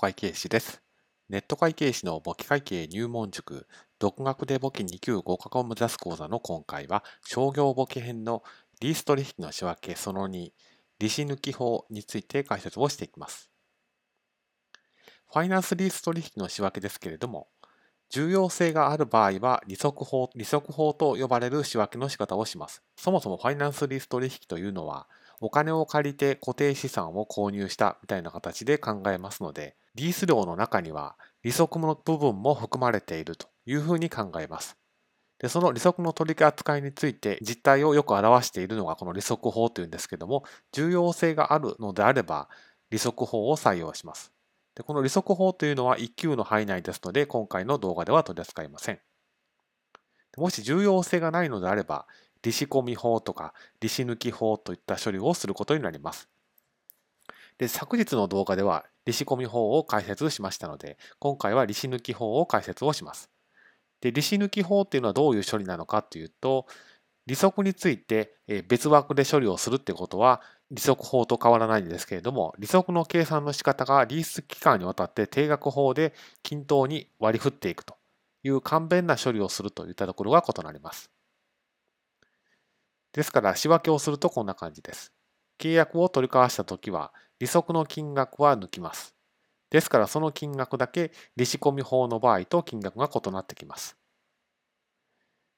会計士です。ネット会計士の簿記会計入門塾、独学で簿記2級合格を目指す講座の今回は、商業簿記編のリース取引の仕分けその2、利子抜き法について解説をしていきます。ファイナンスリース取引の仕分けですけれども、重要性がある場合は利息法、利息法と呼ばれる仕分けの仕方をします。そもそもファイナンスリース取引というのは、お金を借りて固定資産を購入したみたいな形で考えますので、リース料の中には利息の部分も含まれているというふうに考えます。でその利息の取り扱いについて実態をよく表しているのがこの利息法というんですけども、重要性があるのであれば利息法を採用します。でこの利息法というのは1級の範囲内ですので、今回の動画では取り扱いません。もし重要性がないのであれば、利子込み法とか利子抜き法といった処理をすることになります。で昨日の動画では利子込み法を解説しましたので、今回は利子抜き法を解説をします。で利子抜き法っていうのはどういう処理なのかというと、利息について別枠で処理をするってことは利息法と変わらないんですけれども、利息の計算の仕方がリース期間にわたって定額法で均等に割り振っていくという簡便な処理をするといったところが異なります。ですから仕分けをするとこんな感じです。契約を取り交わしたときは利息の金額は抜きます。ですからその金額だけ利子込み法の場合と金額が異なってきます。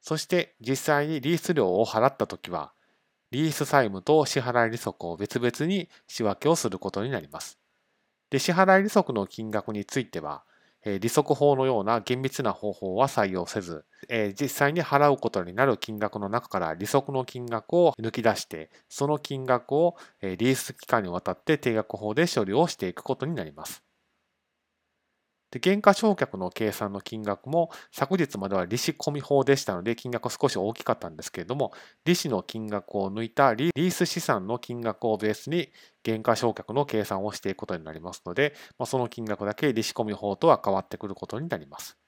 そして実際にリース料を払った時はリース債務と支払い利息を別々に仕分けをすることになります。で支払い利息の金額については利息法のような厳密な方法は採用せず、実際に払うことになる金額の中から利息の金額を抜き出して、その金額をリース期間にわたって定額法で処理をしていくことになります。で減価償却の計算の金額も昨日までは利子込み法でしたので金額は少し大きかったんですけれども利子の金額を抜いたリース資産の金額をベースに減価償却の計算をしていくことになりますので、まあ、その金額だけ利子込み法とは変わってくることになります。